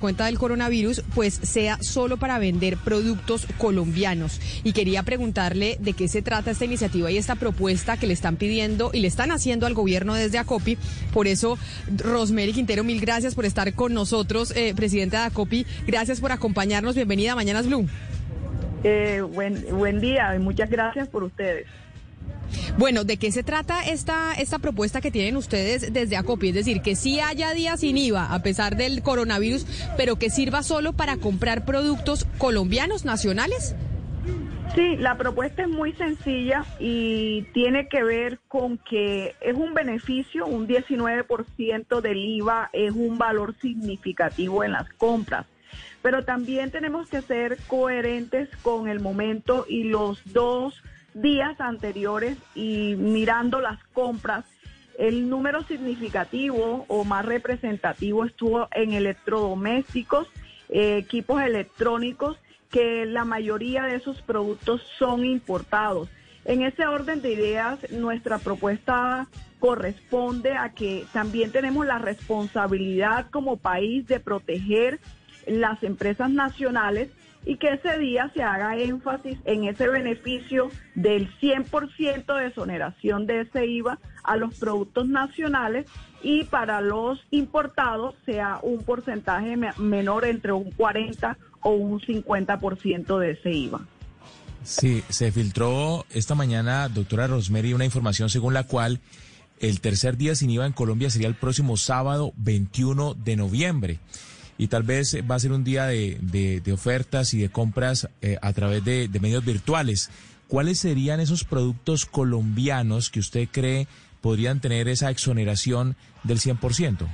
Cuenta del coronavirus, pues sea solo para vender productos colombianos. Y quería preguntarle de qué se trata esta iniciativa y esta propuesta que le están pidiendo y le están haciendo al gobierno desde ACOPI. Por eso, Rosemary Quintero, mil gracias por estar con nosotros, eh, presidenta de ACOPI. Gracias por acompañarnos. Bienvenida a Mañanas Blue. Eh, buen, buen día y muchas gracias por ustedes. Bueno, ¿de qué se trata esta, esta propuesta que tienen ustedes desde ACOPI? Es decir, que sí haya días sin IVA a pesar del coronavirus, pero que sirva solo para comprar productos colombianos, nacionales. Sí, la propuesta es muy sencilla y tiene que ver con que es un beneficio, un 19% del IVA es un valor significativo en las compras. Pero también tenemos que ser coherentes con el momento y los dos días anteriores y mirando las compras, el número significativo o más representativo estuvo en electrodomésticos, eh, equipos electrónicos, que la mayoría de esos productos son importados. En ese orden de ideas, nuestra propuesta corresponde a que también tenemos la responsabilidad como país de proteger las empresas nacionales y que ese día se haga énfasis en ese beneficio del 100% de exoneración de ese IVA a los productos nacionales y para los importados sea un porcentaje menor entre un 40 o un 50% de ese IVA. Sí, se filtró esta mañana, doctora Rosemary, una información según la cual el tercer día sin IVA en Colombia sería el próximo sábado 21 de noviembre y tal vez va a ser un día de, de, ofertas y de compras eh, a través de, medios virtuales. ¿Cuáles serían esos productos colombianos que usted cree podrían tener esa exoneración del 100%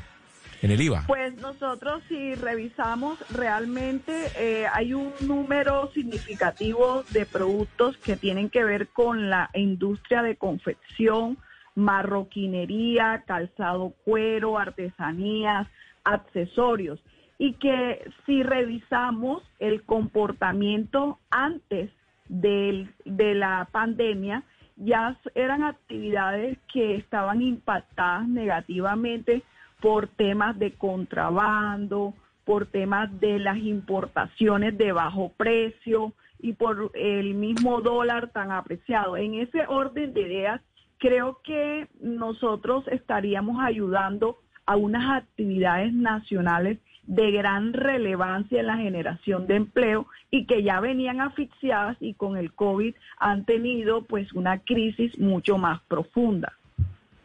en el IVA? Pues nosotros si revisamos realmente eh, hay un número significativo de productos que tienen que ver con la industria de confección, marroquinería, calzado cuero, artesanías, accesorios y que si revisamos el comportamiento antes de la pandemia, ya eran actividades que estaban impactadas negativamente por temas de contrabando, por temas de las importaciones de bajo precio y por el mismo dólar tan apreciado. En ese orden de ideas, creo que nosotros estaríamos ayudando a unas actividades nacionales de gran relevancia en la generación de empleo y que ya venían asfixiadas y con el COVID han tenido pues una crisis mucho más profunda.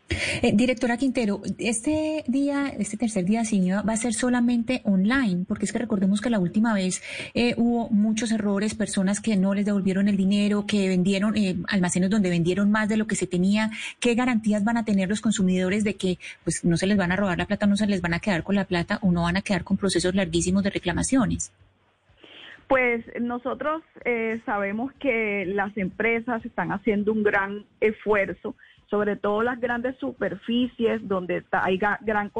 Eh, directora Quintero, este día, este tercer día sin va a ser solamente online, porque es que recordemos que la última vez eh, hubo muchos errores, personas que no les devolvieron el dinero, que vendieron eh, almacenes donde vendieron más de lo que se tenía. ¿Qué garantías van a tener los consumidores de que pues no se les van a robar la plata, no se les van a quedar con la plata o no van a quedar con procesos larguísimos de reclamaciones? Pues nosotros sabemos que las empresas están haciendo un gran esfuerzo sobre todo las grandes superficies donde hay gran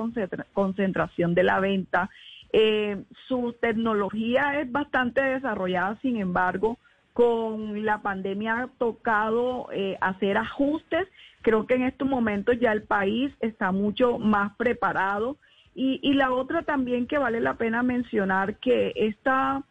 concentración de la venta. Eh, su tecnología es bastante desarrollada, sin embargo, con la pandemia ha tocado eh, hacer ajustes. Creo que en estos momentos ya el país está mucho más preparado. Y, y la otra también que vale la pena mencionar que esta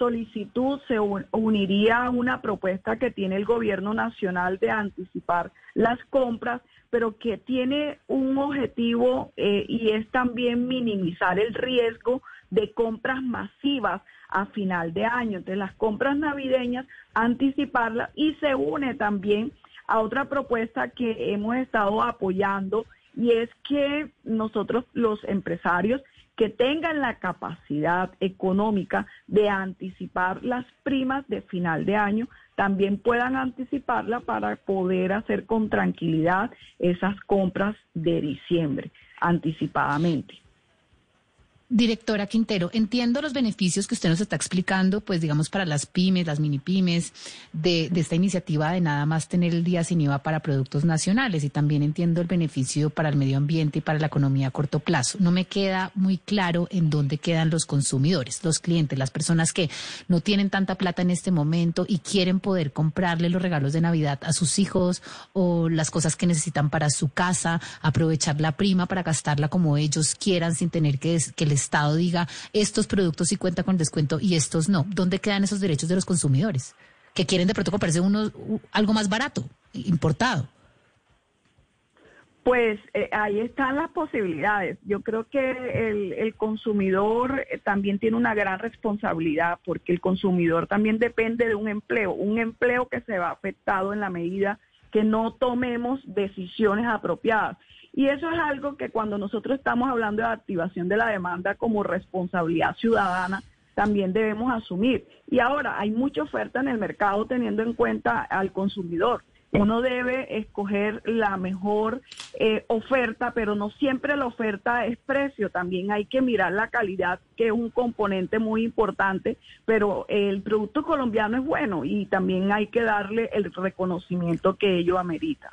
solicitud se uniría a una propuesta que tiene el gobierno nacional de anticipar las compras, pero que tiene un objetivo eh, y es también minimizar el riesgo de compras masivas a final de año. Entonces, las compras navideñas, anticiparlas y se une también a otra propuesta que hemos estado apoyando y es que nosotros los empresarios que tengan la capacidad económica de anticipar las primas de final de año, también puedan anticiparla para poder hacer con tranquilidad esas compras de diciembre anticipadamente. Directora Quintero, entiendo los beneficios que usted nos está explicando, pues digamos para las pymes, las mini pymes, de, de, esta iniciativa de nada más tener el día sin IVA para productos nacionales y también entiendo el beneficio para el medio ambiente y para la economía a corto plazo. No me queda muy claro en dónde quedan los consumidores, los clientes, las personas que no tienen tanta plata en este momento y quieren poder comprarle los regalos de Navidad a sus hijos o las cosas que necesitan para su casa, aprovechar la prima para gastarla como ellos quieran sin tener que, que les Estado diga estos productos sí cuentan con descuento y estos no? ¿Dónde quedan esos derechos de los consumidores que quieren de pronto comprarse uno, algo más barato, importado? Pues eh, ahí están las posibilidades. Yo creo que el, consumidor eh, también tiene una gran responsabilidad porque el consumidor también depende de un empleo, un empleo que se va afectado en la medida que no tomemos decisiones apropiadas. Y eso es algo que cuando nosotros estamos hablando de activación de la demanda como responsabilidad ciudadana, también debemos asumir. Y ahora hay mucha oferta en el mercado teniendo en cuenta al consumidor. Uno debe escoger la mejor eh, oferta, pero no siempre la oferta es precio, también hay que mirar la calidad, que es un componente muy importante, pero el producto colombiano es bueno y también hay que darle el reconocimiento que ello amerita.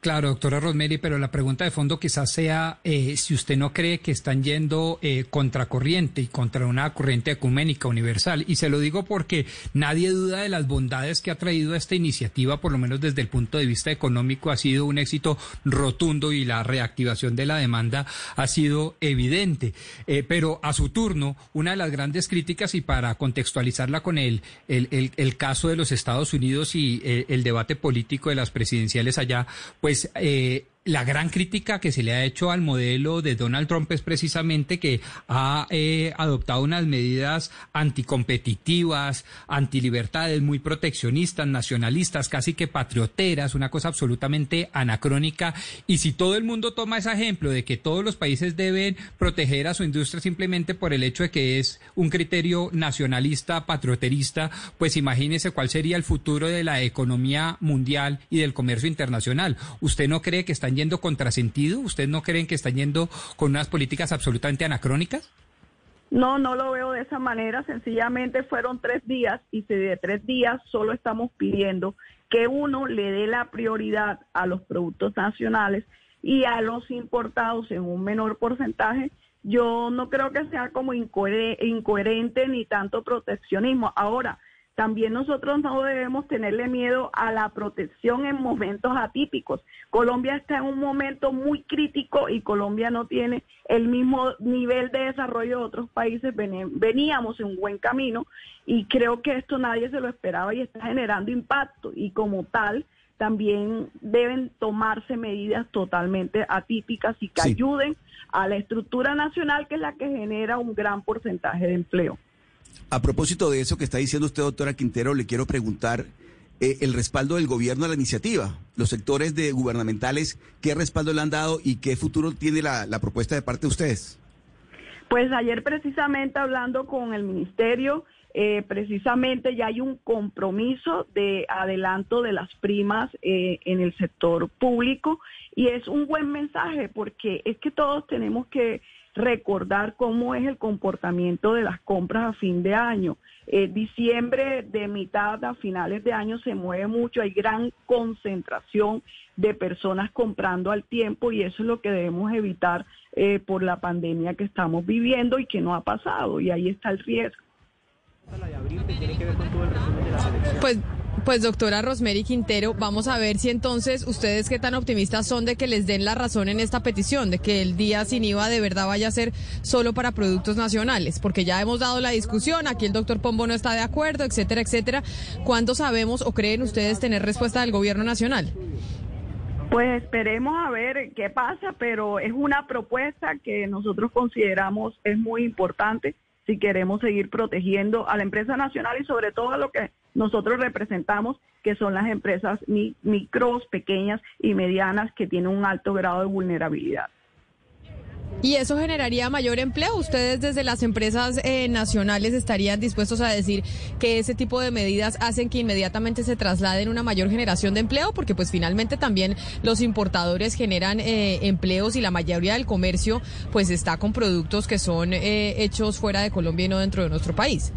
Claro, doctora Rosemary, pero la pregunta de fondo quizás sea eh, si usted no cree que están yendo eh, contracorriente y contra una corriente ecuménica universal. Y se lo digo porque nadie duda de las bondades que ha traído esta iniciativa, por lo menos desde el punto de vista económico, ha sido un éxito rotundo y la reactivación de la demanda ha sido evidente. Eh, pero a su turno, una de las grandes críticas, y para contextualizarla con el, el, el caso de los Estados Unidos y el debate político de las presidenciales allá, pues pues eh, la gran crítica que se le ha hecho al modelo de Donald Trump es precisamente que ha eh, adoptado unas medidas anticompetitivas, antilibertades, muy proteccionistas, nacionalistas, casi que patrioteras, una cosa absolutamente anacrónica. Y si todo el mundo toma ese ejemplo de que todos los países deben proteger a su industria simplemente por el hecho de que es un criterio nacionalista, patrioterista, pues imagínese cuál sería el futuro de la economía mundial y del comercio internacional. ¿Usted no cree que están yendo contrasentido? ¿Ustedes no creen que están yendo con unas políticas absolutamente anacrónicas? No, no lo veo de esa manera. Sencillamente fueron tres días y si de tres días solo estamos pidiendo que uno le dé la prioridad a los productos nacionales y a los importados en un menor porcentaje, yo no creo que sea como incoherente ni tanto proteccionismo. Ahora, también nosotros no debemos tenerle miedo a la protección en momentos atípicos. Colombia está en un momento muy crítico y Colombia no tiene el mismo nivel de desarrollo de otros países. Veníamos en un buen camino y creo que esto nadie se lo esperaba y está generando impacto y como tal también deben tomarse medidas totalmente atípicas y que ayuden a la estructura nacional que es la que genera un gran porcentaje de empleo. A propósito de eso que está diciendo usted, doctora Quintero, le quiero preguntar eh, el respaldo del gobierno a la iniciativa. Los sectores de gubernamentales, ¿qué respaldo le han dado y qué futuro tiene la, propuesta de parte de ustedes? Pues ayer precisamente hablando con el ministerio, eh, precisamente ya hay un compromiso de adelanto de las primas eh, en el sector público y es un buen mensaje porque es que todos tenemos que recordar cómo es el comportamiento de las compras a fin de año. Eh, diciembre de mitad a finales de año se mueve mucho, hay gran concentración de personas comprando al tiempo y eso es lo que debemos evitar eh, por la pandemia que estamos viviendo y que no ha pasado y ahí está el riesgo. Pues pues doctora Rosemary Quintero, vamos a ver si entonces ustedes qué tan optimistas son de que les den la razón en esta petición, de que el día sin IVA de verdad vaya a ser solo para productos nacionales, porque ya hemos dado la discusión, aquí el doctor Pombo no está de acuerdo, etcétera, etcétera. ¿Cuándo sabemos o creen ustedes tener respuesta del gobierno nacional? Pues esperemos a ver qué pasa, pero es una propuesta que nosotros consideramos es muy importante si queremos seguir protegiendo a la empresa nacional y sobre todo a lo que nosotros representamos, que son las empresas micros, pequeñas y medianas que tienen un alto grado de vulnerabilidad. ¿Y eso generaría mayor empleo? ¿Ustedes desde las empresas eh, nacionales estarían dispuestos a decir que ese tipo de medidas hacen que inmediatamente se trasladen una mayor generación de empleo? Porque pues finalmente también los importadores generan eh, empleos y la mayoría del comercio pues está con productos que son eh, hechos fuera de Colombia y no dentro de nuestro país.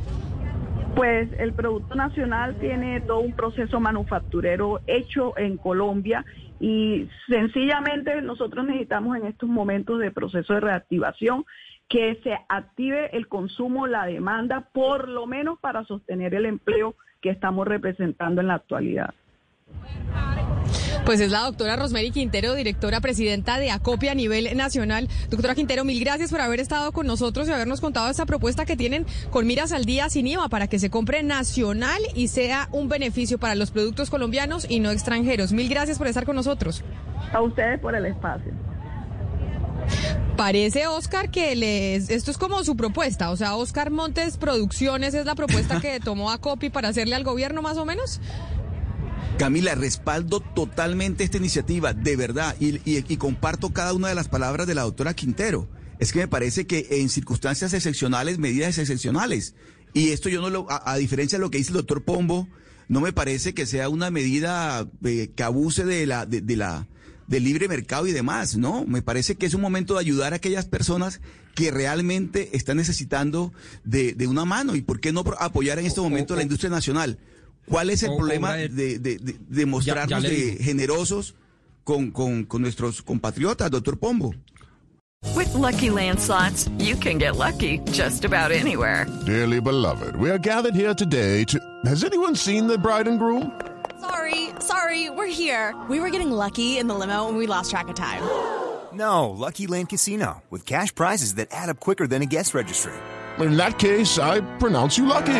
Pues el Producto Nacional tiene todo un proceso manufacturero hecho en Colombia y sencillamente nosotros necesitamos en estos momentos de proceso de reactivación que se active el consumo, la demanda, por lo menos para sostener el empleo que estamos representando en la actualidad. Pues es la doctora Rosemary Quintero, directora presidenta de Acopia a nivel nacional. Doctora Quintero, mil gracias por haber estado con nosotros y habernos contado esta propuesta que tienen con miras al día sin IVA para que se compre nacional y sea un beneficio para los productos colombianos y no extranjeros. Mil gracias por estar con nosotros. A ustedes por el espacio. Parece, Oscar, que les, esto es como su propuesta. O sea, Oscar Montes Producciones es la propuesta que tomó Acopia para hacerle al gobierno más o menos. Camila, respaldo totalmente esta iniciativa, de verdad, y, comparto cada una de las palabras de la doctora Quintero. Es que me parece que en circunstancias excepcionales, medidas excepcionales. Y esto yo no lo, a, diferencia de lo que dice el doctor Pombo, no me parece que sea una medida eh, que abuse de la, de, la, del libre mercado y demás, ¿no? Me parece que es un momento de ayudar a aquellas personas que realmente están necesitando de, de una mano. ¿Y por qué no apoyar en este momento a la industria nacional? ¿Cuál es el problema de, de, de, mostrarnos de generosos con, con, con nuestros compatriotas, doctor Pombo? With lucky landslots, you can get lucky just about anywhere. Dearly beloved, we are gathered here today to. Has anyone seen the bride and groom? Sorry, sorry, we're here. We were getting lucky in the limo and we lost track of time. No, Lucky Land Casino, with cash prizes that add up quicker than a guest registry. In that case, I pronounce you lucky.